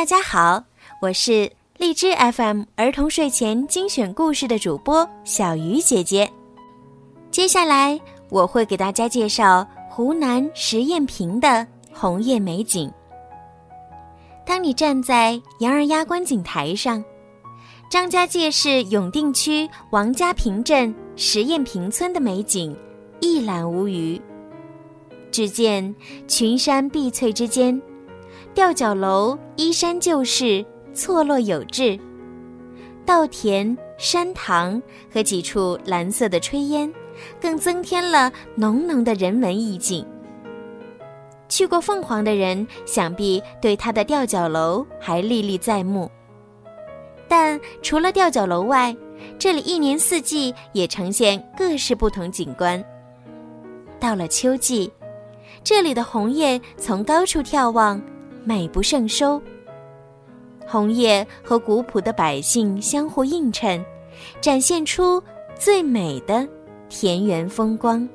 大家好，我是荔枝 FM 儿童睡前精选故事的主播小鱼姐姐。接下来我会给大家介绍湖南十堰坪的红叶美景。当你站在杨二丫观景台上，张家界市永定区王家坪镇十堰坪村的美景一览无余。只见群山碧翠之间。吊脚楼依山就势，错落有致；稻田、山塘和几处蓝色的炊烟，更增添了浓浓的人文意境。去过凤凰的人，想必对它的吊脚楼还历历在目。但除了吊脚楼外，这里一年四季也呈现各式不同景观。到了秋季，这里的红叶从高处眺望。美不胜收。红叶和古朴的百姓相互映衬，展现出最美的田园风光。